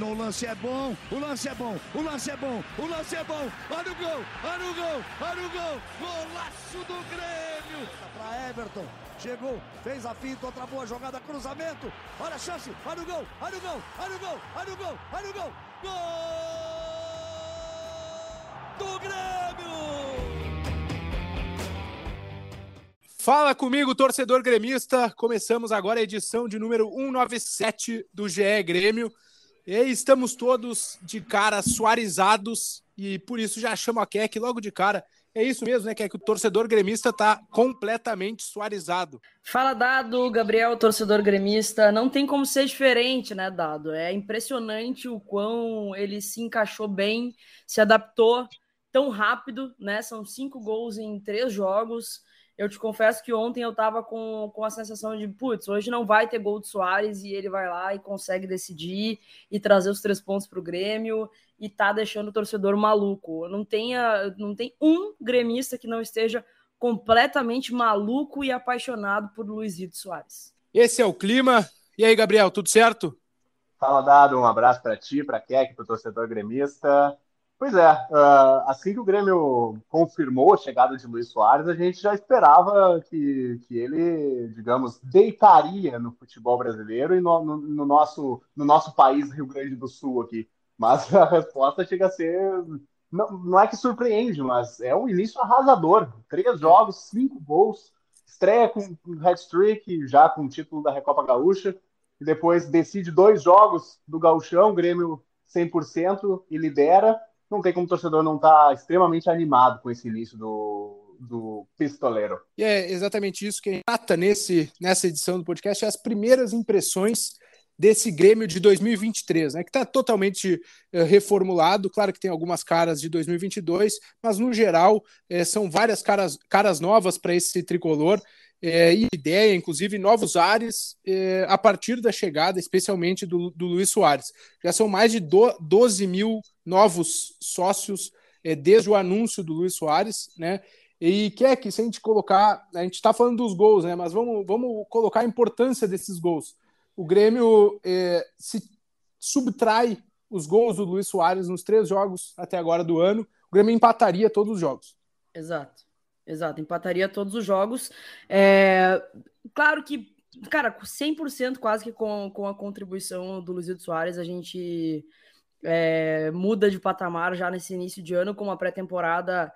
Dominou o lance, é bom, o lance é bom, o lance é bom, o lance é bom. Olha o gol, olha o gol, olha o gol. Golaço do Grêmio. Para Everton, chegou, fez a finta, outra boa jogada, cruzamento. Olha a chance, olha o gol, olha o gol, olha o gol, olha o gol, olha o gol. Gol do Grêmio! Fala comigo, torcedor gremista. Começamos agora a edição de número 197 do GE Grêmio. E estamos todos de cara suarizados e por isso já chamo a Keck logo de cara. É isso mesmo, né, Keck? O torcedor gremista está completamente suarizado. Fala, Dado, Gabriel, torcedor gremista. Não tem como ser diferente, né, Dado? É impressionante o quão ele se encaixou bem, se adaptou tão rápido, né? São cinco gols em três jogos eu te confesso que ontem eu tava com, com a sensação de, putz, hoje não vai ter gol do Soares e ele vai lá e consegue decidir e trazer os três pontos para o Grêmio e tá deixando o torcedor maluco. Não, tenha, não tem um gremista que não esteja completamente maluco e apaixonado por Luizito Soares. Esse é o clima. E aí, Gabriel, tudo certo? Fala, Dado. Um abraço para ti, para Keck, para o torcedor gremista. Pois é, uh, assim que o Grêmio confirmou a chegada de Luiz Soares, a gente já esperava que, que ele, digamos, deitaria no futebol brasileiro e no, no, no, nosso, no nosso país, Rio Grande do Sul, aqui. Mas a resposta chega a ser. Não, não é que surpreende, mas é um início arrasador. Três jogos, cinco gols, estreia com hat-trick, já com o título da Recopa Gaúcha, e depois decide dois jogos do Gauchão, Grêmio 100% e lidera não tem como o torcedor não estar tá extremamente animado com esse início do, do pistoleiro. E é exatamente isso que a gente trata nesse, nessa edição do podcast, é as primeiras impressões desse Grêmio de 2023, né, que está totalmente uh, reformulado. Claro que tem algumas caras de 2022, mas no geral uh, são várias caras, caras novas para esse tricolor. É, ideia, inclusive, novos ares é, a partir da chegada, especialmente do, do Luiz Soares. Já são mais de do, 12 mil novos sócios é, desde o anúncio do Luiz Soares, né? E quer que se a gente colocar, a gente está falando dos gols, né? Mas vamos, vamos colocar a importância desses gols. O Grêmio é, se subtrai os gols do Luiz Soares nos três jogos até agora do ano, o Grêmio empataria todos os jogos. Exato. Exato, empataria todos os jogos. É, claro que, cara, 100% quase que com, com a contribuição do Luizito Soares, a gente é, muda de patamar já nesse início de ano com uma pré-temporada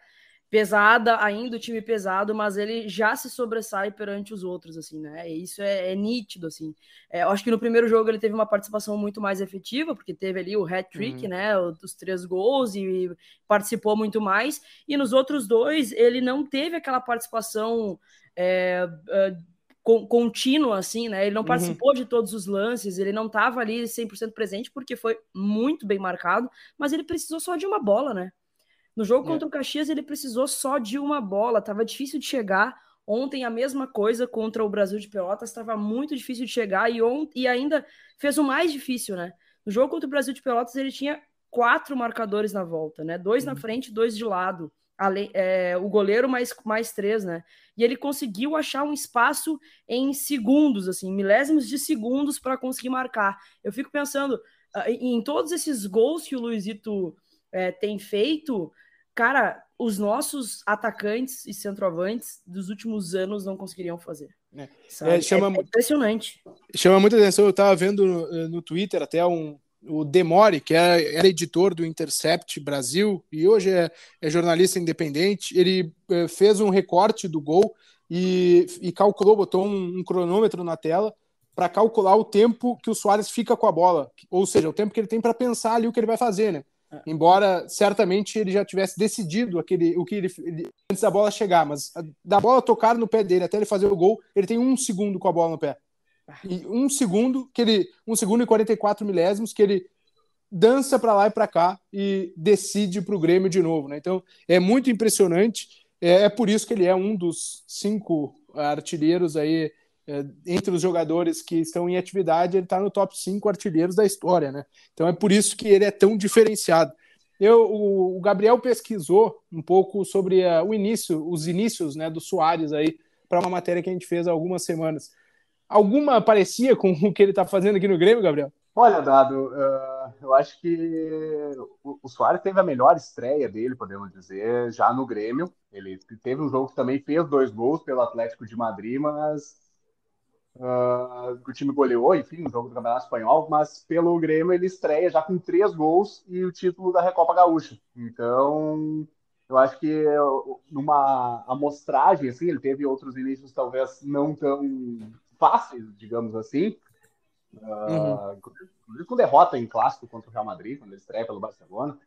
pesada, ainda o time pesado, mas ele já se sobressai perante os outros, assim, né? E isso é, é nítido, assim. É, eu acho que no primeiro jogo ele teve uma participação muito mais efetiva, porque teve ali o hat-trick, uhum. né? Os três gols e participou muito mais. E nos outros dois, ele não teve aquela participação é, é contínua, assim, né? Ele não uhum. participou uhum. de todos os lances, ele não estava ali 100% presente, porque foi muito bem marcado, mas ele precisou só de uma bola, né? No jogo é. contra o Caxias, ele precisou só de uma bola, tava difícil de chegar. Ontem a mesma coisa contra o Brasil de Pelotas, estava muito difícil de chegar e, ont e ainda fez o mais difícil, né? No jogo contra o Brasil de Pelotas, ele tinha quatro marcadores na volta, né? Dois uhum. na frente, dois de lado. Ale é, o goleiro mais, mais três, né? E ele conseguiu achar um espaço em segundos, assim, milésimos de segundos para conseguir marcar. Eu fico pensando uh, em todos esses gols que o Luizito é, tem feito, cara, os nossos atacantes e centroavantes dos últimos anos não conseguiriam fazer. É, é, chama, é impressionante. Chama muita atenção. Eu estava vendo no, no, Twitter até um, o Demore, que era, era, editor do Intercept Brasil e hoje é, é jornalista independente. Ele é, fez um recorte do gol e, e calculou, botou um, um cronômetro na tela para calcular o tempo que o Soares fica com a bola, ou seja, o tempo que ele tem para pensar ali o que ele vai fazer, né? Embora certamente ele já tivesse decidido aquele, o que ele, ele, antes da bola chegar, mas da bola tocar no pé dele até ele fazer o gol, ele tem um segundo com a bola no pé. E um segundo que ele, um segundo e 44 milésimos que ele dança para lá e para cá e decide para o Grêmio de novo. Né? Então é muito impressionante. É, é, por isso que ele é um dos cinco artilheiros aí entre os jogadores que estão em atividade. Ele está no top cinco artilheiros da história, né? Então é por isso que ele é tão diferenciado. Eu, o, Gabriel pesquisou um pouco sobre uh, o início, os inícios, né, do Soares aí para uma matéria que a gente fez há algumas semanas. Alguma parecia com o que ele está fazendo aqui no Grêmio, Gabriel? Olha, Dado, uh, eu acho que o, o Soares teve a melhor estreia dele, podemos dizer, já no Grêmio. Ele teve um jogo que também fez dois gols pelo Atlético de Madrid, mas uh, o time goleou, enfim, no jogo do Campeonato Espanhol, mas pelo Grêmio ele estreia já com três gols e o título da Recopa Gaúcha. Então, eu acho que numa amostragem, assim, ele teve outros inícios talvez não tão fáceis, digamos assim, Uhum. Uh, com derrota em clássico contra o Real Madrid, quando ele estreia pelo Barcelona.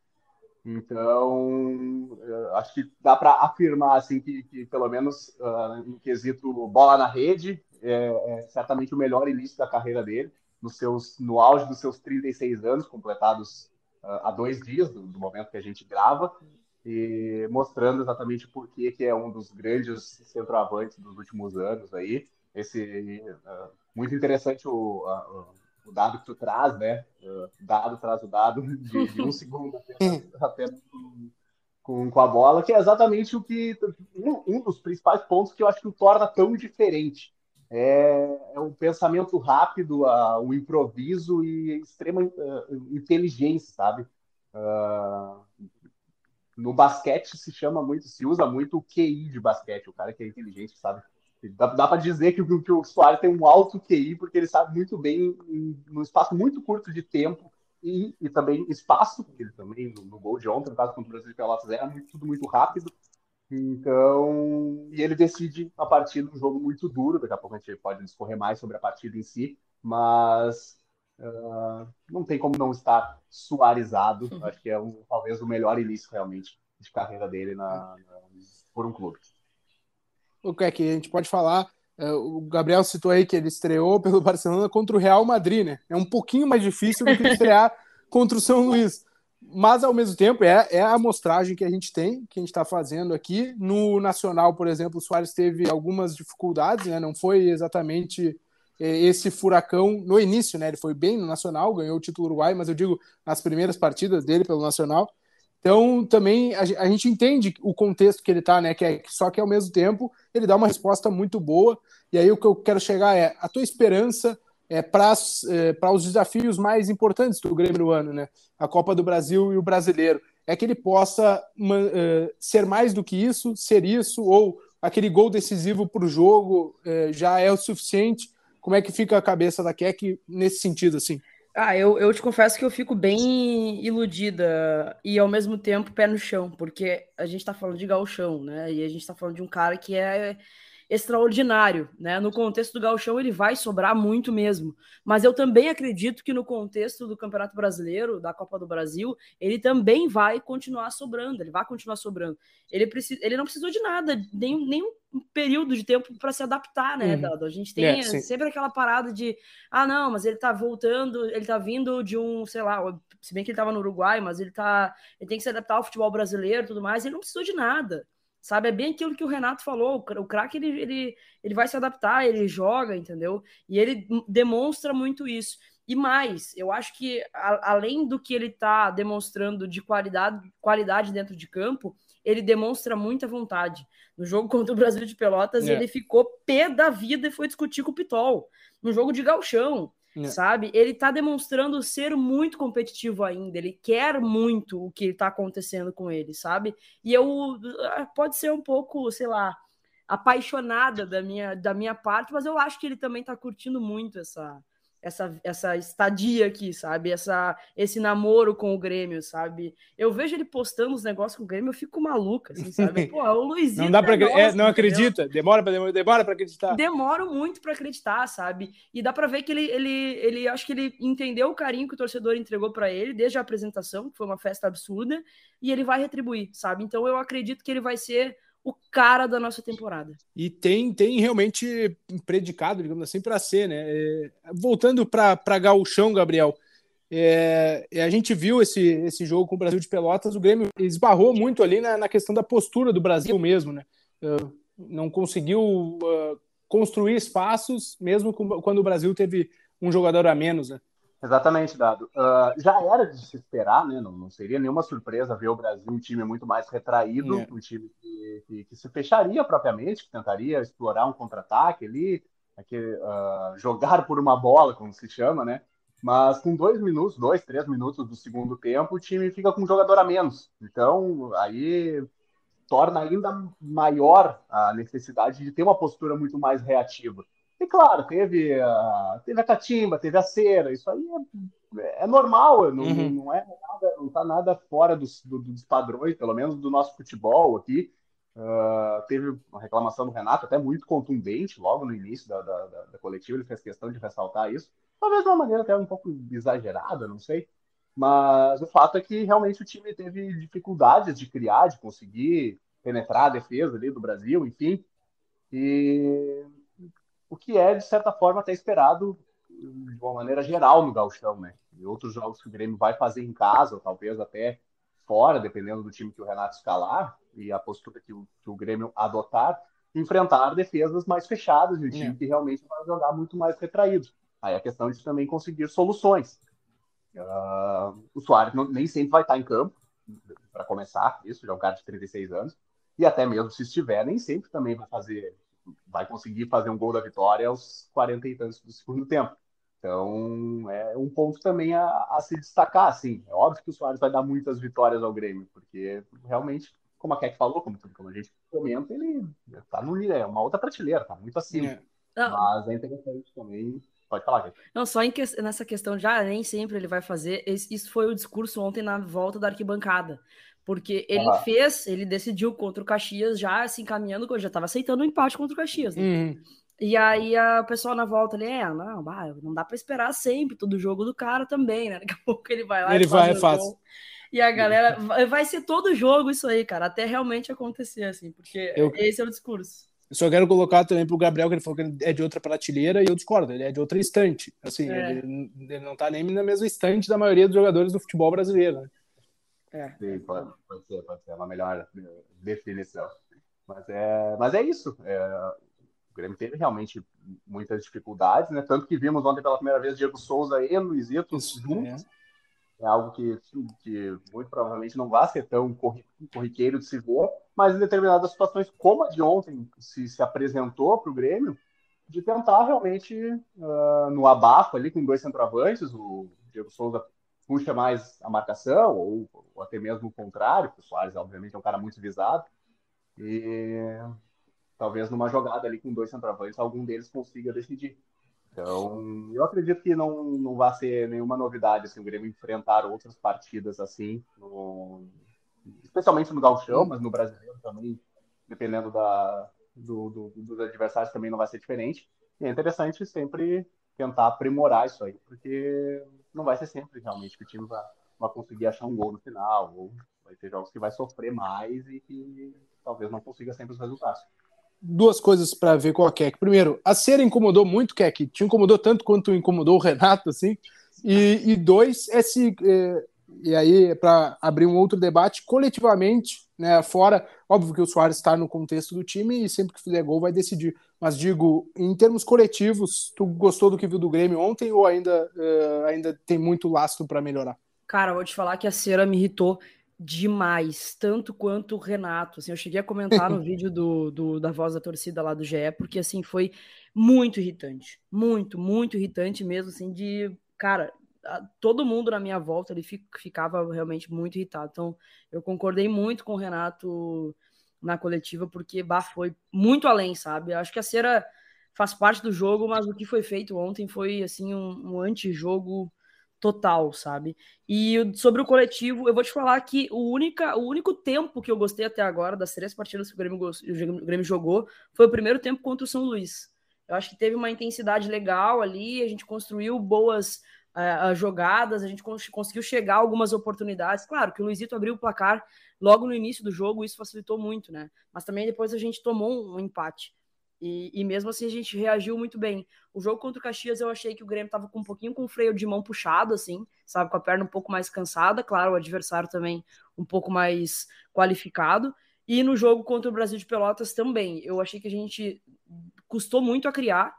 Então, acho que dá para afirmar assim que, que pelo menos uh, no quesito bola na rede, é, é, certamente o melhor início da carreira dele, nos seus, no auge dos seus 36 anos, completados uh, há dois dias do, do, momento que a gente grava, e mostrando exatamente por que é um dos grandes centroavantes dos últimos anos aí. Esse uh, muito interessante o, a, o dado que tu traz, né? O dado traz o dado de, de um segundo apenas com, com a bola, que é exatamente o que um, um, dos principais pontos que eu acho que o torna tão diferente. É, é o pensamento rápido, o improviso e extrema uh, inteligência, sabe? Uh, no basquete se chama muito, se usa muito o QI de basquete, o cara que é inteligente, sabe Dá, dá para dizer que, que, o Soares tem um alto QI, porque ele sabe muito bem, em, num espaço muito curto de tempo e, e também espaço, porque ele também, no, no, gol de ontem, no caso contra o Brasil de Pelotas, era muito, tudo muito rápido. Então, e ele decide a partir de um jogo muito duro. Daqui a pouco a gente pode discorrer mais sobre a partida em si, mas uh, não tem como não estar suarizado. Uhum. Acho que é um, talvez o melhor início realmente de carreira dele na, na por um clube o que é que a gente pode falar? É, o Gabriel citou aí que ele estreou pelo Barcelona contra o Real Madrid, né? É um pouquinho mais difícil do que estrear contra o São Luís. Mas, ao mesmo tempo, é, é a amostragem que a gente tem, que a gente está fazendo aqui. No Nacional, por exemplo, o Soares teve algumas dificuldades, né? Não foi exatamente é, esse furacão no início, né? Ele foi bem no Nacional, ganhou o título uruguai, mas eu digo nas primeiras partidas dele pelo Nacional. Então, também a, a gente entende o contexto que ele está, né? Que é, só que ao mesmo tempo ele dá uma resposta muito boa. E aí o que eu quero chegar é a tua esperança é, para é, os desafios mais importantes do Grêmio no ano, né? A Copa do Brasil e o Brasileiro. É que ele possa uh, ser mais do que isso, ser isso, ou aquele gol decisivo para o jogo uh, já é o suficiente. Como é que fica a cabeça da Keck nesse sentido, assim? Ah, eu, eu te confesso que eu fico bem iludida e ao mesmo tempo pé no chão, porque a gente tá falando de galchão, né? E a gente tá falando de um cara que é extraordinário, né? No contexto do Gauchão ele vai sobrar muito mesmo, mas eu também acredito que no contexto do Campeonato Brasileiro, da Copa do Brasil, ele também vai continuar sobrando, ele vai continuar sobrando. Ele precisa, ele não precisou de nada, nem nenhum período de tempo para se adaptar, né, uhum. Dado? A gente tem é, sempre aquela parada de, ah, não, mas ele tá voltando, ele tá vindo de um, sei lá, se bem que ele tava no Uruguai, mas ele tá, ele tem que se adaptar ao futebol brasileiro, tudo mais, ele não precisou de nada sabe? É bem aquilo que o Renato falou. O craque ele, ele, ele vai se adaptar, ele joga, entendeu? E ele demonstra muito isso. E mais, eu acho que a, além do que ele está demonstrando de qualidade, qualidade dentro de campo, ele demonstra muita vontade. No jogo contra o Brasil de Pelotas, é. ele ficou pé da vida e foi discutir com o Pitol. No jogo de galchão, é. sabe? Ele tá demonstrando ser muito competitivo ainda, ele quer muito o que tá acontecendo com ele, sabe? E eu ah, pode ser um pouco, sei lá, apaixonada da minha da minha parte, mas eu acho que ele também tá curtindo muito essa essa, essa estadia aqui, sabe? Essa, esse namoro com o Grêmio, sabe? Eu vejo ele postando os negócios com o Grêmio, eu fico maluca, assim, sabe? Pô, o Luizinho. Não dá para é, é, não acredita, demora para demora para acreditar. Demoro muito para acreditar, sabe? E dá para ver que ele, ele, ele, acho que ele entendeu o carinho que o torcedor entregou para ele desde a apresentação, que foi uma festa absurda, e ele vai retribuir, sabe? Então eu acredito que ele vai ser o cara da nossa temporada. E tem, tem realmente predicado, digamos assim, para ser, né? É, voltando para Gauchão, Gabriel, É, a gente viu esse, esse jogo com o Brasil de Pelotas, o Grêmio esbarrou muito ali na, na questão da postura do Brasil mesmo, né? Uh, não conseguiu uh, construir espaços, mesmo com, quando o Brasil teve um jogador a menos, né? Exatamente, Dado. Uh, já era de se esperar, né? Não, não, seria nenhuma surpresa ver o Brasil um time muito mais retraído, é. um time que, que, que, se fecharia propriamente, que tentaria explorar um contra-ataque ali, aquele, uh, jogar por uma bola, como se chama, né? Mas com dois minutos, dois, três minutos do segundo tempo, o time fica com um jogador a menos. Então, aí torna ainda maior a necessidade de ter uma postura muito mais reativa. E claro, teve a, teve a catimba, teve a cera, isso aí é, é normal, não, uhum. não é nada, não está nada fora dos, do, dos padrões, pelo menos do nosso futebol aqui. Uh, teve uma reclamação do Renato, até muito contundente, logo no início da, da, da, da coletiva, ele fez questão de ressaltar isso. Talvez de uma maneira até um pouco exagerada, não sei. Mas o fato é que realmente o time teve dificuldades de criar, de conseguir penetrar a defesa ali do Brasil, enfim. E o que é, de certa forma, até esperado de uma maneira geral no Gauchão, né? E outros jogos que o Grêmio vai fazer em casa, ou talvez até fora, dependendo do time que o Renato escalar e a postura que o, que o Grêmio adotar, enfrentar defesas mais fechadas e o time é. que realmente vai jogar muito mais retraído. Aí a questão de também conseguir soluções. Uh, o Soares não, nem sempre vai estar em campo, para começar, isso já é um cara de 36 anos, e até mesmo se estiver, nem sempre também vai fazer, vai conseguir fazer um gol da vitória aos 40 e tantos do segundo tempo. Então, é um ponto também a, a, se destacar, assim. É óbvio que o Soares vai dar muitas vitórias ao Grêmio, porque realmente, como a Keck falou, como, como a gente comenta, ele tá no, é uma outra prateleira, tá muito acima. É. Mas é interessante também Pode falar, Keck. Não, só em que, nessa questão já nem sempre ele vai fazer. Isso foi o discurso ontem na volta da arquibancada. Porque ele uhum. fez, ele decidiu contra o Caxias já se encaminhando, já estava aceitando o um empate contra o Caxias. Né? Uhum. E aí a pessoa na volta ali, é, não, não dá para esperar sempre todo jogo do cara também, né? Daqui a pouco ele vai lá ele e vai, fácil. E a galera vai ser todo jogo isso aí, cara, até realmente acontecer assim, porque eu, esse é o discurso. Eu só quero colocar também pro Gabriel que ele falou que ele é de outra prateleira e eu discordo, ele é de outra estante. Assim, é. ele, ele, não tá nem na mesma estante da maioria dos jogadores do futebol brasileiro. Né? É. Sim, pode, pode ser, pode ser uma melhor definição. Mas é, mas é isso. É, Grêmio teve realmente muitas dificuldades, né? Tanto que vimos ontem pela primeira vez Diego Souza e Luizito juntos. É. é. algo que, que muito provavelmente não vai ser tão corriqueiro de se ver, mas em determinadas situações, como a de ontem se, se apresentou para o Grêmio, de tentar realmente, uh, no abafo ali com dois centroavantes, o Diego Souza puxa mais a marcação, ou, ou até mesmo o contrário, o Soares, obviamente, é um cara muito visado, e talvez numa jogada ali com dois centroavantes, algum deles consiga decidir. Então, eu acredito que não, não vai ser nenhuma novidade assim, o Grêmio enfrentar outras partidas assim, no, especialmente no Galchão, mas no Brasileiro também, dependendo da, do, do, dos adversários, também não vai ser diferente. E é interessante sempre tentar aprimorar isso aí, porque não vai ser sempre realmente que o time vai, vai conseguir achar um gol no final, ou vai ter jogos que vai sofrer mais e que talvez não consiga sempre os resultados duas coisas para ver com a Keck. Primeiro, a cera incomodou muito, Keck. Te incomodou tanto quanto incomodou o Renato, assim. E, e dois, esse. É, e aí, para abrir um outro debate, coletivamente, né, fora, óbvio que o Soares está no contexto do time e sempre que fizer gol vai decidir. Mas digo, em termos coletivos, tu gostou do que viu do Grêmio ontem ou ainda, uh, ainda tem muito lastro para melhorar? Cara, vou te falar que a cera me irritou demais, tanto quanto o Renato. Assim, eu cheguei a comentar no vídeo do, do, da voz da torcida lá do GE, porque assim foi muito irritante, muito, muito irritante mesmo, assim, de cara, todo mundo na minha volta ele ficava realmente muito irritado. Então, eu concordei muito com o Renato na coletiva, porque bah, foi muito além, sabe? Acho que a cera faz parte do jogo, mas o que foi feito ontem foi assim um, um antijogo total, sabe? E sobre o coletivo, eu vou te falar que o, única, o único tempo que eu gostei até agora, das três partidas que o Grêmio, o Grêmio jogou, foi o primeiro tempo contra o São Luís. Eu acho que teve uma intensidade legal ali, a gente construiu boas uh, jogadas, a gente conseguiu chegar a algumas oportunidades. Claro que o Luizito abriu o placar logo no início do jogo, isso facilitou muito, né? Mas também depois a gente tomou um empate. E, e, mesmo assim a gente reagiu muito bem. O jogo contra o Caxias eu achei que o Grêmio tava com um pouquinho com o freio de mão puxado, assim, sabe, com a perna um pouco mais cansada. Claro, o adversário também um pouco mais qualificado. E no jogo contra o Brasil de Pelotas também. Eu achei que a gente custou muito a criar.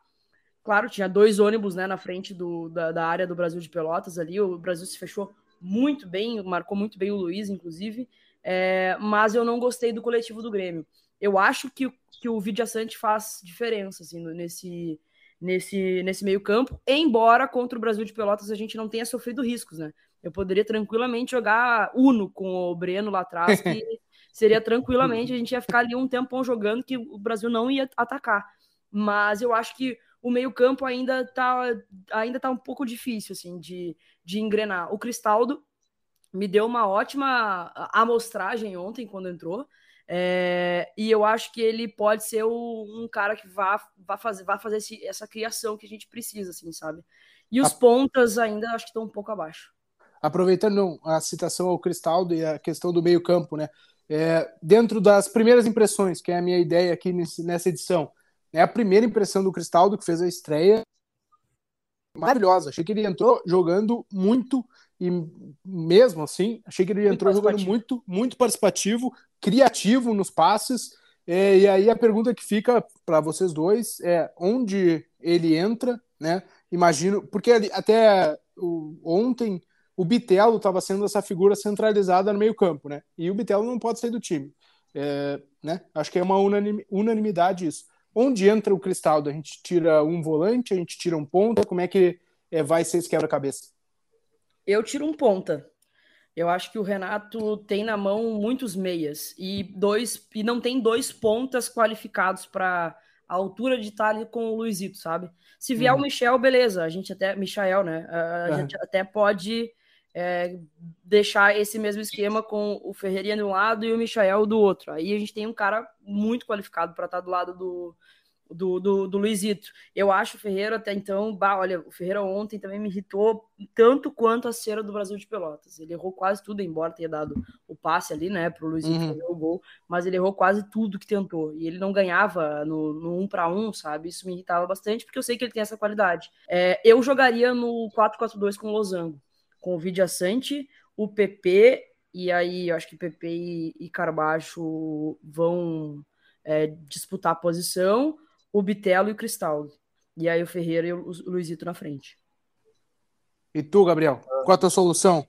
Claro, tinha dois ônibus né, na frente do, da, da área do Brasil de Pelotas ali. O Brasil se fechou muito bem, marcou muito bem o Luiz, inclusive. É, mas eu não gostei do coletivo do Grêmio. Eu acho que, que o Vidia Sante faz diferença assim, nesse, nesse, nesse meio campo, embora contra o Brasil de Pelotas a gente não tenha sofrido riscos, né? Eu poderia tranquilamente jogar Uno com o Breno lá atrás, que seria tranquilamente, a gente ia ficar ali um tempão jogando que o Brasil não ia atacar. Mas eu acho que o meio-campo ainda tá, ainda tá um pouco difícil assim de, de engrenar. O Cristaldo me deu uma ótima amostragem ontem quando entrou. É, e eu acho que ele pode ser o, um cara que vá, vá fazer, vá fazer esse, essa criação que a gente precisa, assim, sabe? E os a... pontas ainda acho que estão um pouco abaixo. Aproveitando a citação ao Cristaldo e a questão do meio-campo, né? É, dentro das primeiras impressões, que é a minha ideia aqui nesse, nessa edição, é a primeira impressão do Cristaldo que fez a estreia maravilhosa. Achei que ele entrou jogando muito e mesmo assim, achei que ele muito entrou jogando muito, muito participativo, criativo nos passes. É, e aí a pergunta que fica para vocês dois é onde ele entra, né? Imagino, porque até o, ontem o Bitelo estava sendo essa figura centralizada no meio-campo, né? E o Bitelo não pode sair do time. É, né? Acho que é uma unanimidade isso. Onde entra o Cristaldo? A gente tira um volante, a gente tira um ponta, como é que é, vai ser esse quebra-cabeça? Eu tiro um ponta. Eu acho que o Renato tem na mão muitos meias e dois e não tem dois pontas qualificados para a altura de estar com o Luizito, sabe? Se vier uhum. o Michel, beleza, a gente até Michael, né? A, uhum. gente até pode é, deixar esse mesmo esquema com o Ferreirinha de um lado e o Michael do outro. Aí a gente tem um cara muito qualificado para estar do lado do, do, do, do, Luizito. Eu acho o Ferreira até então, bah, olha, o Ferreira ontem também me irritou tanto quanto a cera do Brasil de Pelotas. Ele errou quase tudo, embora tenha dado o passe ali, né, pro Luizito uhum. fazer o gol, mas ele errou quase tudo que tentou. E ele não ganhava no, no um para um, sabe? Isso me irritava bastante, porque eu sei que ele tem essa qualidade. É, eu jogaria no 4-4-2 com o Losango com o Vidia Sante, o PP, e aí eu acho que PP e, e Carbacho vão é, disputar a posição, o Bitelo e o Cristaldo. E aí o Ferreira e o Luizito na frente. E tu, Gabriel, qual a tua solução?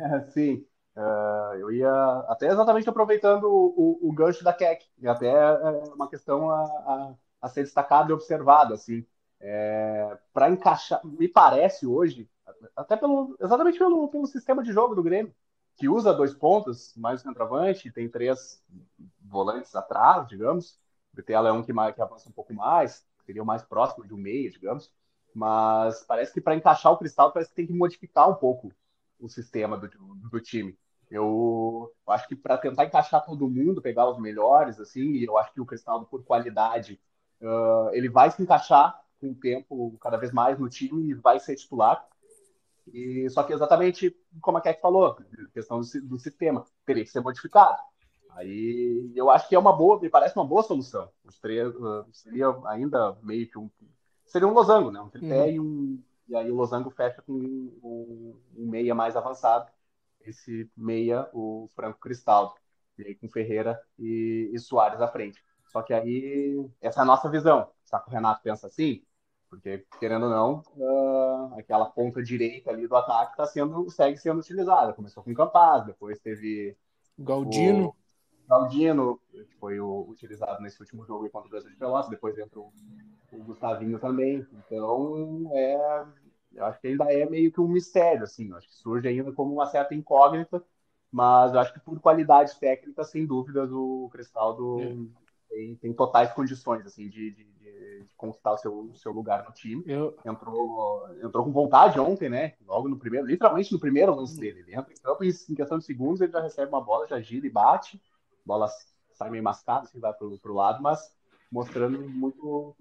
É, sim, uh, eu ia até exatamente aproveitando o, o, o gancho da Keck, e até é uma questão a, a, a ser destacada e observada, assim. É, para encaixar, me parece hoje até pelo, exatamente pelo, pelo sistema de jogo do Grêmio, que usa dois pontos, mais o centroavante, tem três volantes atrás, digamos. O BTL é um que, mais, que avança um pouco mais, seria o mais próximo de um meia, digamos. Mas parece que para encaixar o Cristal, parece que tem que modificar um pouco o sistema do, do time. Eu acho que para tentar encaixar todo mundo, pegar os melhores, assim, eu acho que o Cristaldo, por qualidade, uh, ele vai se encaixar com o tempo cada vez mais no time e vai ser titular. E, só que exatamente como a Keck falou, questão do, do sistema, teria que ser modificado. Aí eu acho que é uma boa, me parece uma boa solução. Os três uh, seria ainda meio que um. Seria um losango, né? Um tripé uhum. e um. E aí o losango fecha com um, um, meia mais avançado. Esse meia, o Franco Cristaldo. E aí com Ferreira e, e Soares à frente. Só que aí, essa é a nossa visão. Será que o Renato pensa assim? Porque, querendo ou não, uh, aquela ponta direita ali do ataque tá sendo, segue sendo utilizada. Começou com o Campaz, depois teve Galdino. O Galdino, que foi o, utilizado nesse último jogo contra o Brasil de Pelotas, depois entrou o Gustavinho também. Então, é, eu acho que ainda é meio que um mistério, assim. Eu acho que surge ainda como uma certa incógnita, mas eu acho que por qualidade técnica, sem dúvidas, o Cristaldo é. tem, tem totais condições, assim, de, de de conquistar o seu, seu lugar no time. Eu... Entrou, entrou com vontade ontem, né? Logo no primeiro, literalmente no primeiro lance dele. Ele entra em campo e em questão de segundos ele já recebe uma bola, já gira e bate. Bola sai meio mascada, assim, vai pro, pro lado, mas mostrando muito,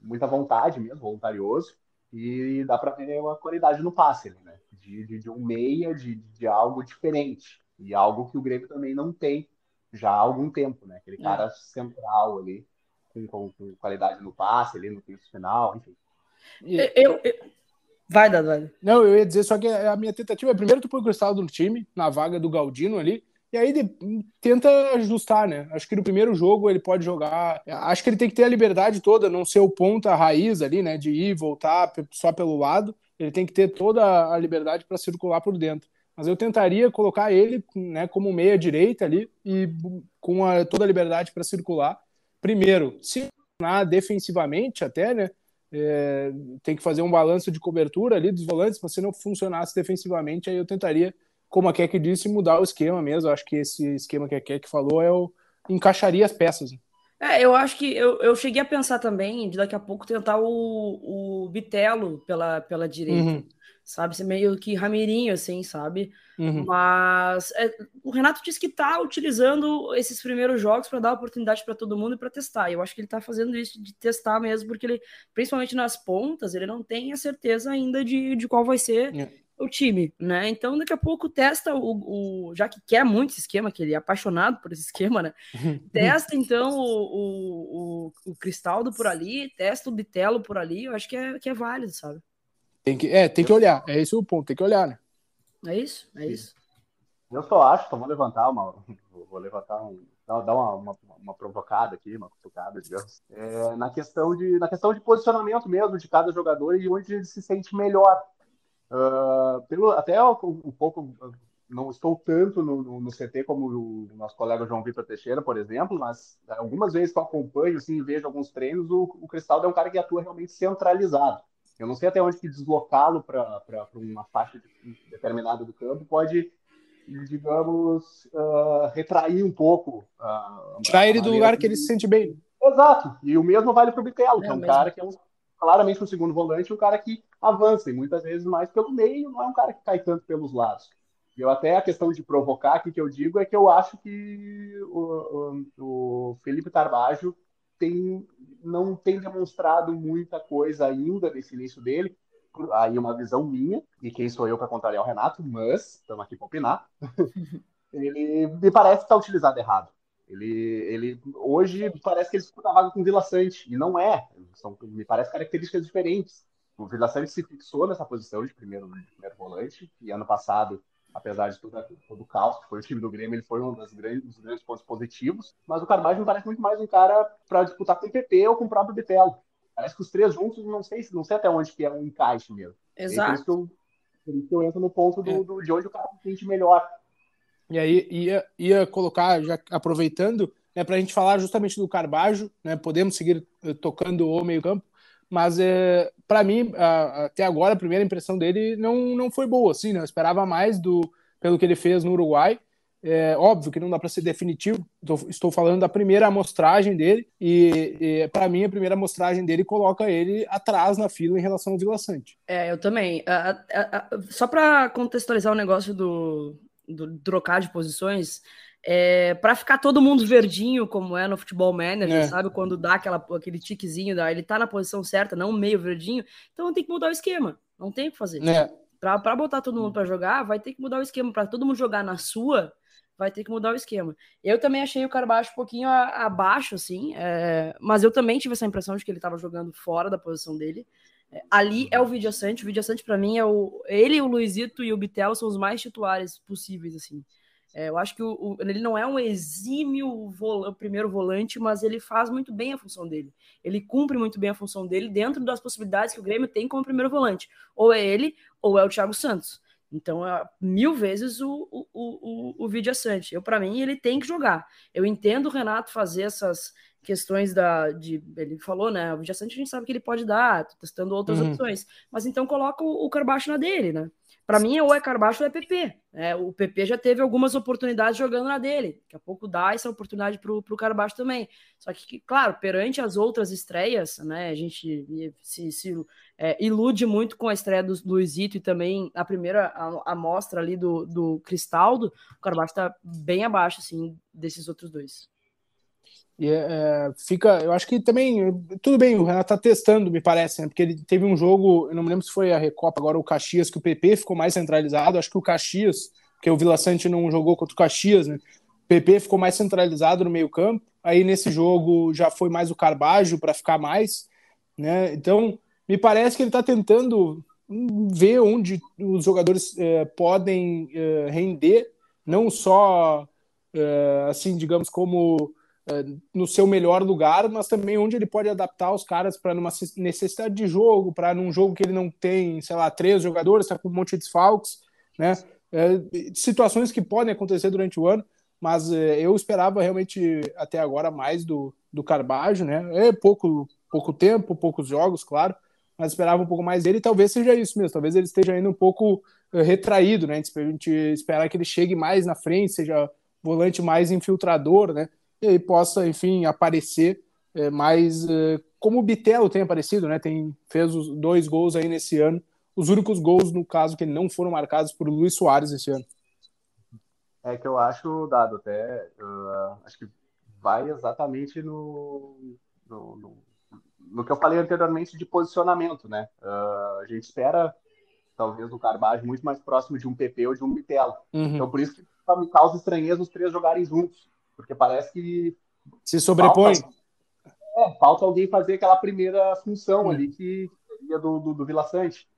muita vontade mesmo, voluntarioso. E dá para ver uma qualidade no passe, né? De, de, de um meia, de, de algo diferente. E algo que o Grêmio também não tem já há algum tempo, né? Aquele é. cara é. central ali com, com, com, qualidade no passe ali no final, enfim. Eu, eu, Vai, Dado, vai. Não, eu ia dizer só que a minha tentativa é primeiro tu põe o Cristaldo no time, na vaga do Galdino ali, e aí de, tenta ajustar, né? Acho que no primeiro jogo ele pode jogar. Acho que ele tem que ter a liberdade toda, não ser o ponta raiz ali, né? De ir, voltar só pelo lado. Ele tem que ter toda a liberdade para circular por dentro. Mas eu tentaria colocar ele né, como meia direita ali e com a, toda a liberdade para circular. Primeiro, se defensivamente até, né? É, tem que fazer um balanço de cobertura ali dos volantes, mas se não funcionasse defensivamente, aí eu tentaria, como a Keck disse, mudar o esquema mesmo. Acho que esse esquema que a Keck falou é o encaixaria as peças. É, eu acho que eu, eu cheguei a pensar também de daqui a pouco tentar o, o Bitelo pela, pela direita. Uhum sabe? Ser meio que Ramirinho, assim, sabe? Uhum. Mas é, o Renato disse que tá utilizando esses primeiros jogos para dar oportunidade para todo mundo e para testar. Eu acho que ele tá fazendo isso de testar mesmo, porque ele, principalmente nas pontas, ele não tem a certeza ainda de, de qual vai ser. É. O time, né? Então, daqui a pouco testa o, o, Já que quer muito esse esquema, que ele é apaixonado por esse esquema, né? testa então o, o, o, o Cristaldo por ali, testa o Bitelo por ali, eu acho que é, que é válido, sabe? Tem que, é, tem que olhar. É esse o ponto, tem que olhar, né? É isso, é isso. Eu só acho, só vou levantar uma. Vou levantar um. Dar uma, uma, uma provocada aqui, uma cutucada, digamos. É, na, questão de, na questão de posicionamento mesmo de cada jogador e onde ele se sente melhor. Uh, pelo, até um, pouco. Não estou tanto no, no, no, CT como o nosso colega João Vitor Teixeira, por exemplo, mas algumas vezes que eu acompanho, assim, vejo alguns treinos, o, o Cristaldo é um cara que atua realmente centralizado. Eu não sei até onde que deslocá-lo para uma faixa determinada do campo pode, digamos, uh, retrair um pouco. Uh, Tirar ele do lugar que ele se sente bem. Exato. E o mesmo vale para o Bitelo, é, que é um mesmo. cara que é um, claramente um segundo volante, um cara que avança, e muitas vezes mais pelo meio, não é um cara que cai tanto pelos lados. E eu até a questão de provocar aqui que eu digo é que eu acho que o, o, o Felipe Tarbajo tem, não tem demonstrado muita coisa ainda nesse início dele. Aí uma visão minha, e quem sou eu para contrariar o Renato, mas estamos aqui para opinar. ele me parece estar tá utilizado errado. Ele, ele hoje parece que ele disputa a vaga com o Vila Sante, e não é. São, me parece características diferentes. O Vila Sante se fixou nessa posição de primeiro, de primeiro volante, e ano passado apesar de tudo, todo o caos que foi o time do Grêmio, ele foi um dos grandes, dos grandes pontos positivos. Mas o Carvalho me parece muito mais um cara para disputar com o PP ou com o próprio Bitelo. Parece que os três juntos, não sei, não sei até onde que é um encaixe mesmo. Exato. É por isso que eu, por isso que eu entro no ponto do, é. do, de onde o cara se sente melhor. E aí ia, ia colocar, já aproveitando, né, para a gente falar justamente do Carbajo, né, podemos seguir eh, tocando o meio-campo, mas é, para mim, até agora, a primeira impressão dele não, não foi boa, assim, né? Eu esperava mais do pelo que ele fez no Uruguai. É óbvio que não dá para ser definitivo, estou falando da primeira amostragem dele, e, e para mim a primeira amostragem dele coloca ele atrás na fila em relação ao Vila Sante. É, eu também. só para contextualizar o negócio do, do trocar de posições, é, para ficar todo mundo verdinho, como é no futebol manager, é. sabe? Quando dá aquela, aquele tiquezinho, da, ele tá na posição certa, não meio verdinho, então tem que mudar o esquema, não tem o que fazer. É. Para botar todo mundo para jogar, vai ter que mudar o esquema. Para todo mundo jogar na sua, vai ter que mudar o esquema. Eu também achei o Carbaixo um pouquinho abaixo, assim, é, mas eu também tive essa impressão de que ele estava jogando fora da posição dele. Ali é o Vidia Sante. O Vidia Sante, para mim, é o. Ele, o Luizito e o Bitelo são os mais titulares possíveis, assim. É, eu acho que o, o, ele não é um exímio vol, primeiro volante, mas ele faz muito bem a função dele. Ele cumpre muito bem a função dele dentro das possibilidades que o Grêmio tem como primeiro volante. Ou é ele, ou é o Thiago Santos. Então, é mil vezes o, o, o, o Vidia Sante. Eu, para mim, ele tem que jogar. Eu entendo o Renato fazer essas questões da. De, ele falou, né? O Vidia Sante a gente sabe que ele pode dar, testando outras uhum. opções. Mas então coloca o, o Carbaixo na dele, né? Para mim, ou é Carbaixo ou é PP. É, o PP já teve algumas oportunidades jogando na dele. Daqui a pouco dá essa oportunidade para o Carbaixo também. Só que, claro, perante as outras estreias, né, a gente se, se é, ilude muito com a estreia do Luizito e também a primeira amostra ali do, do Cristaldo. O Carbaixo está bem abaixo assim, desses outros dois. E é, fica, eu acho que também, tudo bem, o Renato tá testando, me parece, né? Porque ele teve um jogo, eu não me lembro se foi a Recopa, agora o Caxias, que o PP ficou mais centralizado. Acho que o Caxias, porque o Vila Sante não jogou contra o Caxias, né? PP ficou mais centralizado no meio campo, aí nesse jogo já foi mais o Carbajo para ficar mais, né? Então, me parece que ele está tentando ver onde os jogadores é, podem é, render, não só, é, assim, digamos, como no seu melhor lugar, mas também onde ele pode adaptar os caras para numa necessidade de jogo, para num jogo que ele não tem, sei lá, três jogadores, está com um monte de desfalques, né? situações que podem acontecer durante o ano, mas eu esperava realmente até agora mais do, do Carbajo, né? É pouco, pouco tempo, poucos jogos, claro, mas esperava um pouco mais dele, e talvez seja isso mesmo, talvez ele esteja ainda um pouco uh, retraído, né? A gente esperar que ele chegue mais na frente, seja volante mais infiltrador, né? E aí possa, enfim, aparecer uh, mais uh, como o Bitelo tem aparecido, né? Tem, fez os dois gols aí nesse ano, os únicos gols, no caso, que não foram marcados por Luiz Soares esse ano. É que eu acho, Dado, até, acho que vai exatamente no, no, no no que eu falei anteriormente de posicionamento, né? Uh, a gente espera talvez o Carvalho muito mais próximo de um PP ou de um Bitelo. Uhum. Então por isso que me causa estranheza os três jogarem juntos, porque parece que se sobrepõe. Falta, é, falta alguém fazer aquela primeira função ali que seria do, do, do Vila Sante.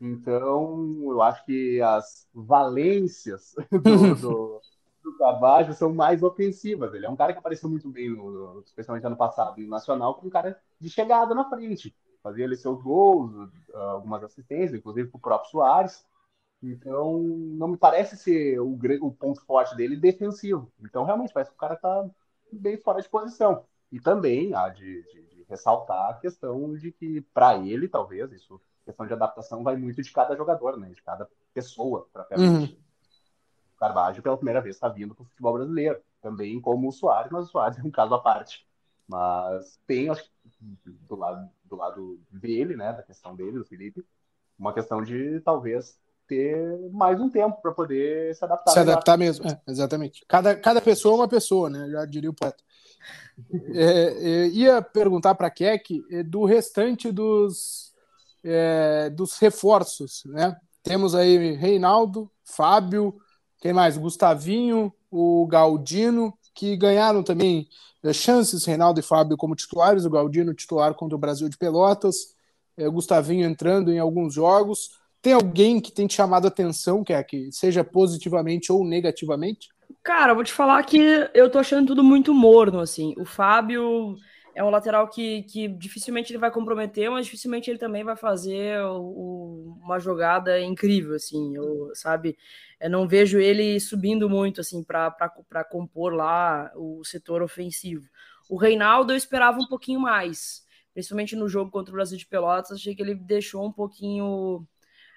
Então, eu acho que as valências do, do, do Carvalho são mais ofensivas. Ele é um cara que apareceu muito bem, no, especialmente ano passado, no Nacional, como um cara de chegada na frente. Fazia ali seus gols, algumas assistências, inclusive para o próprio Soares. Então, não me parece ser o, o, ponto forte dele defensivo. Então, realmente, parece que o cara está bem fora de posição. E também há de, de, de ressaltar a questão de que, para ele, talvez, isso, questão de adaptação vai muito de cada jogador, né? De cada pessoa, propriamente. Uhum. O Carvalho, pela primeira vez, está vindo para o futebol brasileiro. Também como o Soares, mas o Soares é um caso à parte. Mas tem, acho que, do lado, do lado dele, né, da questão dele, do Felipe, uma questão de talvez ter mais um tempo para poder se adaptar. Se adaptar mesmo, é, exatamente. Cada, cada pessoa é uma pessoa, né? Já diria o poeta. É, é, ia perguntar para a Keck é, do restante dos, é, dos reforços, né? Temos aí Reinaldo, Fábio, quem mais? Gustavinho, o Galdino, que ganharam também eh, chances, Reinaldo e Fábio como titulares, o Galdino titular contra o Brasil de Pelotas, é, o Gustavinho entrando em alguns jogos. Tem alguém que tem te chamado a atenção, que é que seja positivamente ou negativamente? Cara, vou te falar que eu tô achando tudo muito morno, assim. O Fábio é um lateral que, que dificilmente ele vai comprometer, mas dificilmente ele também vai fazer o, o, uma jogada incrível, assim, eu, sabe? Eu não vejo ele subindo muito, assim, para compor lá o setor ofensivo. O Reinaldo eu esperava um pouquinho mais, principalmente no jogo contra o Brasil de Pelotas, achei que ele deixou um pouquinho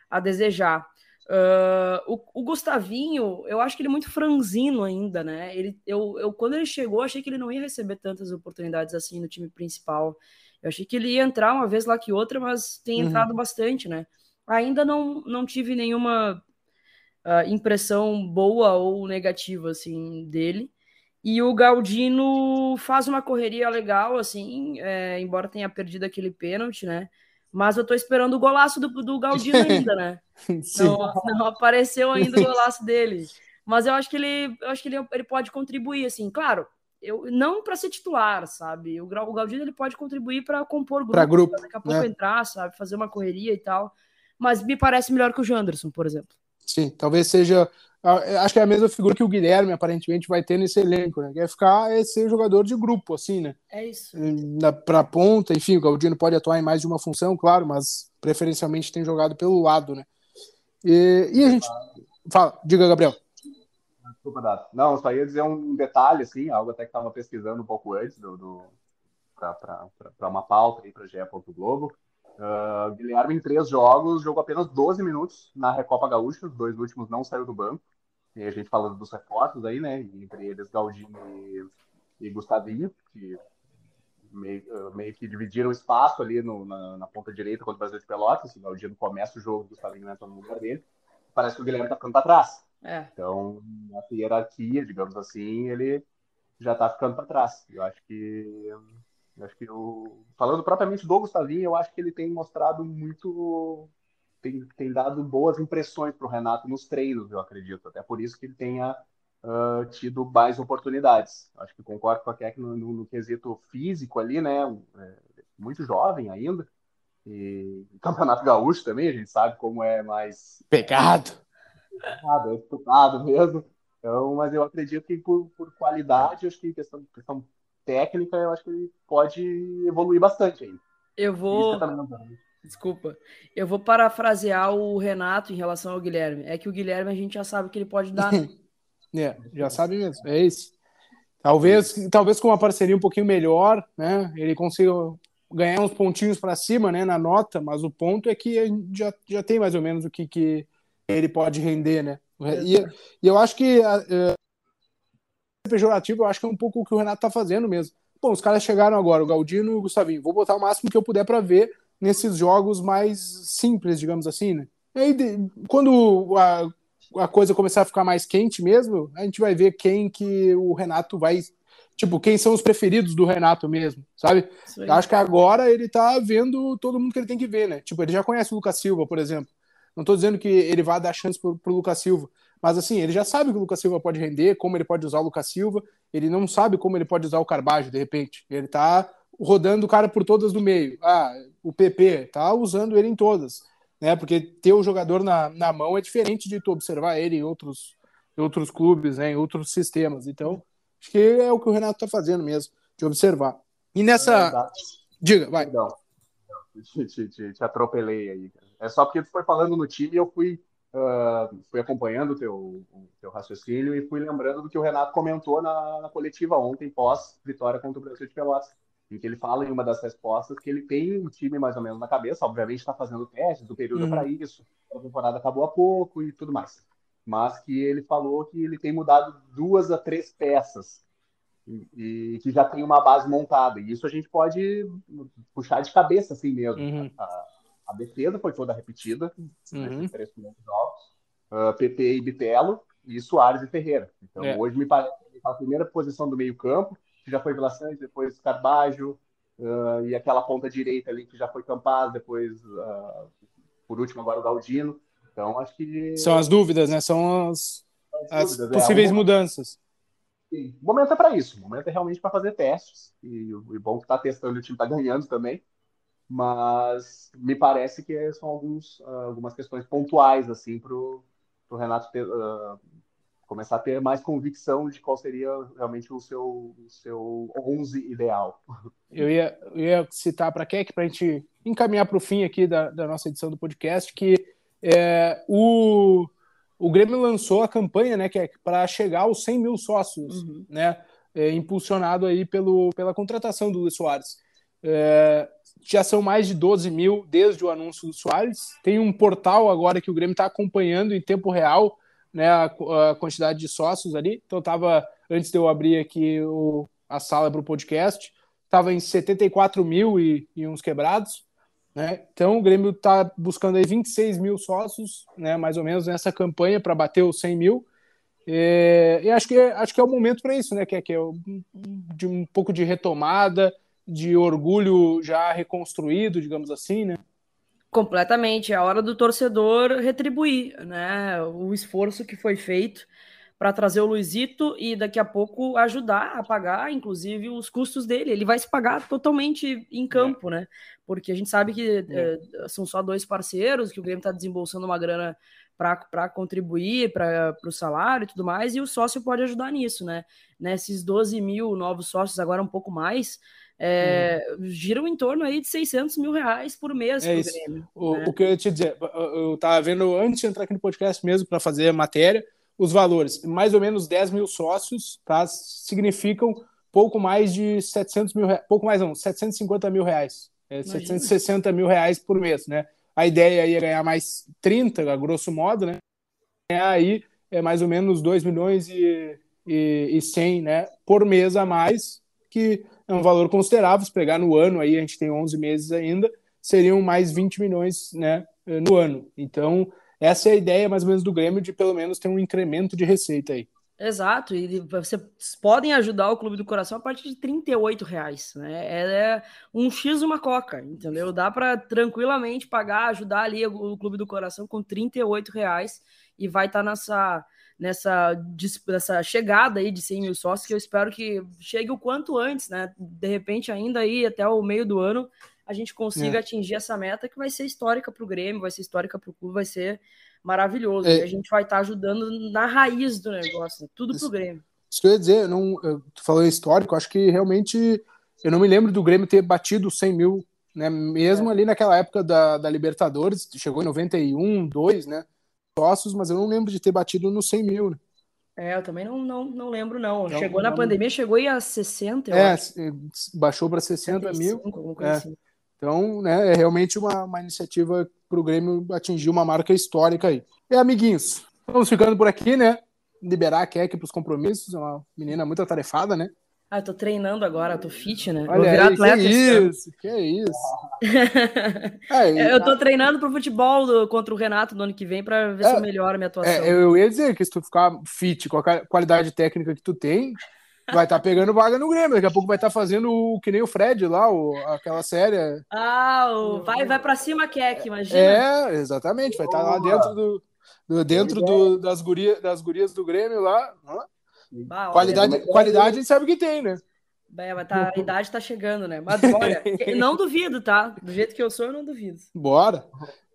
a desejar. Uh, o, o, Gustavinho, eu acho que ele é muito franzino ainda, né? Ele, eu, eu, quando ele chegou, achei que ele não ia receber tantas oportunidades assim no time principal. Eu achei que ele ia entrar uma vez lá que outra, mas tem uhum. entrado bastante, né? Ainda não, não tive nenhuma uh, impressão boa ou negativa, assim, dele. E o Galdino faz uma correria legal, assim, é, embora tenha perdido aquele pênalti, né? Mas eu tô esperando o golaço do, do Galdino ainda, né? não, não, apareceu ainda o golaço dele. Mas eu acho que ele, eu acho que ele, ele pode contribuir, assim, claro. Eu, não para ser titular, sabe? O, o Galdino ele pode contribuir para compor grupo, pra grupo daqui a pouco né? entrar, sabe? Fazer uma correria e tal. Mas me parece melhor que o Janderson, por exemplo. Sim, talvez seja acho que é a mesma figura que o Guilherme aparentemente vai ter nesse elenco, né? Quer ficar é ser jogador de grupo, assim, né? É isso. Na, pra ponta, enfim, o Galdino pode atuar em mais de uma função, claro, mas preferencialmente tem jogado pelo lado, né? E, e a gente. Fala, diga, Gabriel. Desculpa, Dato. Não, só ia dizer um detalhe, assim, algo até que estava pesquisando um pouco antes do, do para uma pauta aí para GE. Globo. Uh, Guilherme, em três jogos, jogou apenas 12 minutos na Recopa Gaúcha, os dois últimos não saiu do banco. E a gente falando dos reforços aí, né? Entre eles Galdino e, e Gustavinho, que meio, uh, meio, que dividiram o espaço ali no, na, na, ponta direita contra o Brasil de Pelotas. O Galdino começa o jogo, o Gustavinho entra no lugar dele. Parece que o Guilherme tá ficando para trás. É. Então, na hierarquia, digamos assim, ele já tá ficando para trás. Eu acho que acho que o falando propriamente do Gustavinho, eu acho que ele tem mostrado muito tem, tem dado boas impressões para o Renato nos treinos, eu acredito. Até por isso que ele tenha uh, tido mais oportunidades. Acho que concordo com a Keck no, no, no, quesito físico ali, né? É, muito jovem ainda. E Campeonato Gaúcho também, a gente sabe como é mais. Pegado! Pegado, é disputado mesmo. Então, mas eu acredito que por, por qualidade, acho que questão, questão técnica, eu acho que ele pode evoluir bastante aí. Eu vou. Desculpa. Eu vou parafrasear o Renato em relação ao Guilherme. É que o Guilherme a gente já sabe que ele pode dar. é, já sabe mesmo. É isso. Talvez, talvez com uma parceria um pouquinho melhor, né? Ele consiga ganhar uns pontinhos para cima, né? Na nota, mas o ponto é que já, já tem mais ou menos o que, que ele pode render, né? E, e eu acho que uh, pejorativo, eu acho que é um pouco o que o Renato tá fazendo mesmo. Bom, os caras chegaram agora, o Galdino e o Gustavinho. Vou botar o máximo que eu puder para ver nesses jogos mais simples, digamos assim, né? E aí, quando a, a coisa começar a ficar mais quente mesmo, a gente vai ver quem que o Renato vai. Tipo, quem são os preferidos do Renato mesmo, sabe? Acho que agora ele tá vendo todo mundo que ele tem que ver, né? Tipo, ele já conhece o Lucas Silva, por exemplo. Não tô dizendo que ele vai dar chance pro, pro Lucas Silva, mas assim, ele já sabe que o Lucas Silva pode render, como ele pode usar o Lucas Silva, ele não sabe como ele pode usar o Carbajo, de repente. Ele tá rodando o cara por todas do meio. Ah, o PP tá usando ele em todas, né? Porque ter o jogador na, na mão é diferente de tu observar ele em outros, em outros clubes, né? em outros sistemas. Então, acho que é o que o Renato tá fazendo mesmo, de observar. E nessa. É Diga, vai. Não, te, te, te, atropelei aí. É só porque tu foi falando no time e eu fui uh, fui acompanhando o teu, o teu raciocínio e fui lembrando do que o Renato comentou na, na coletiva ontem, pós-vitória contra o Brasil de Pelotas, em que ele fala em uma das respostas que ele tem um time mais ou menos na cabeça, obviamente está fazendo testes do período uhum. para isso, a temporada acabou há pouco e tudo mais. Mas que ele falou que ele tem mudado duas a três peças e, e que já tem uma base montada. E isso a gente pode puxar de cabeça assim mesmo. Uhum. A, a defesa foi toda repetida uhum. nesses três primeiros jogos. Uh, ah, PP e Bitelo, e Soares e Ferreira. Então é. hoje me parece que a primeira posição do meio-campo, que já foi Vila Santos, depois Carbajo, uh, e aquela ponta direita ali que já foi Campaz, depois, uh, por último, agora o Galdino. Então acho que. São as dúvidas, né? São as, as, as possíveis é, mudanças. Sim. O momento é para isso. O momento é realmente para fazer testes. E o bom que está testando, o time está ganhando também mas me parece que são alguns, uh, algumas questões pontuais assim para o Renato ter, uh, começar a ter mais convicção de qual seria realmente o seu, o seu 11 ideal. Eu ia, eu ia citar para Keck, para a gente encaminhar para o fim aqui da, da, nossa edição do podcast, que é, o, o Grêmio lançou a campanha né, que é para chegar aos 100 mil sócios, uhum. né, é, impulsionado aí pelo, pela contratação do Luiz Soares. É, já são mais de 12 mil desde o anúncio do Soares. Tem um portal agora que o Grêmio está acompanhando em tempo real né, a, a, quantidade de sócios ali. Então, estava, antes de eu abrir aqui o, a sala para o podcast, estava em 74 mil e, e uns quebrados. Né? Então, o Grêmio está buscando aí 26 mil sócios, né, mais ou menos, nessa campanha para bater os 100 mil. E, e acho, que, acho que é o momento para isso, né? Que é, que é de um pouco de retomada, de orgulho já reconstruído, digamos assim, né? Completamente. É a hora do torcedor retribuir né, o esforço que foi feito para trazer o Luizito e daqui a pouco ajudar a pagar, inclusive, os custos dele. Ele vai se pagar totalmente em campo, é. né? Porque a gente sabe que é. É, são só dois parceiros, que o Grêmio está desembolsando uma grana para contribuir para o salário e tudo mais, e o sócio pode ajudar nisso, né? Nesses 12 mil novos sócios, agora um pouco mais, é, hum. giram em torno aí de 600 mil reais por mês é. Grêmio, o, né? o, que eu ia te dizer, eu estava vendo antes de entrar aqui no podcast mesmo para fazer a matéria, os valores, mais ou menos 10 mil sócios, tá? Significam pouco mais de 700 mil reais, pouco mais não, 750 mil reais, é, 760 mil reais por mês, né? A ideia aí é ganhar mais 30, a grosso modo, né? Aí é mais ou menos 2 milhões e, e, e 100, né? Por mês a mais, que é um valor considerável. Se pegar no ano, aí a gente tem 11 meses ainda, seriam mais 20 milhões né, no ano. Então, essa é a ideia mais ou menos do Grêmio de pelo menos ter um incremento de receita aí. Exato, e vocês podem ajudar o Clube do Coração a partir de 38 reais, né? É um X uma coca, entendeu? Dá para tranquilamente pagar, ajudar ali o Clube do Coração com 38 reais e vai estar tá nessa nessa, nessa chegada aí de 100 mil sócios, que eu espero que chegue o quanto antes, né? De repente, ainda aí até o meio do ano, a gente consiga é. atingir essa meta que vai ser histórica para o Grêmio, vai ser histórica para o clube, vai ser maravilhoso. É. E a gente vai estar tá ajudando na raiz do negócio, né? tudo para o Grêmio. Isso que eu ia dizer, não, tu falou histórico, acho que realmente eu não me lembro do Grêmio ter batido 100 mil, né? Mesmo é. ali naquela época da, da Libertadores, chegou em 91, 2, né? sócios, mas eu não lembro de ter batido nos 100 mil, né? É, eu também não, não, não lembro, não. não chegou na não... pandemia, chegou aí a 60, é, acho. baixou para 60 mil. É. Assim. Então, né, é realmente uma, uma iniciativa para o Grêmio atingir uma marca histórica aí. E, amiguinhos, vamos ficando por aqui, né? Liberar a Keck para os compromissos, é uma menina muito atarefada, né? Ah, eu tô treinando agora, tô fit, né? Olha Vou virar aí, atleta. Que isso, que isso. é, eu tô treinando pro futebol do, contra o Renato no ano que vem para ver é, se eu melhoro a minha atuação. É, eu ia dizer que se tu ficar fit com a qualidade técnica que tu tem, vai estar tá pegando vaga no Grêmio. Daqui a pouco vai estar tá fazendo o que nem o Fred lá, o, aquela série. Ah, o, vai, vai para cima, Keck, imagina. É, exatamente. Vai estar tá lá dentro do, do dentro do, das, guria, das gurias do Grêmio lá. Bah, qualidade, olha, qualidade a gente sabe que tem, né? É, mas tá, a idade tá chegando, né? Mas olha, não duvido, tá? Do jeito que eu sou, eu não duvido. Bora.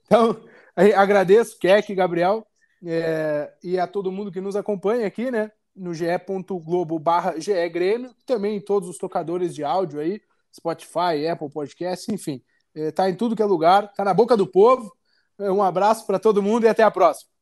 Então, agradeço, Keck, Gabriel, é, e a todo mundo que nos acompanha aqui, né? No ge.globo barra GE Grêmio, também em todos os tocadores de áudio aí, Spotify, Apple Podcast, enfim. É, tá em tudo que é lugar, tá na boca do povo. Um abraço para todo mundo e até a próxima.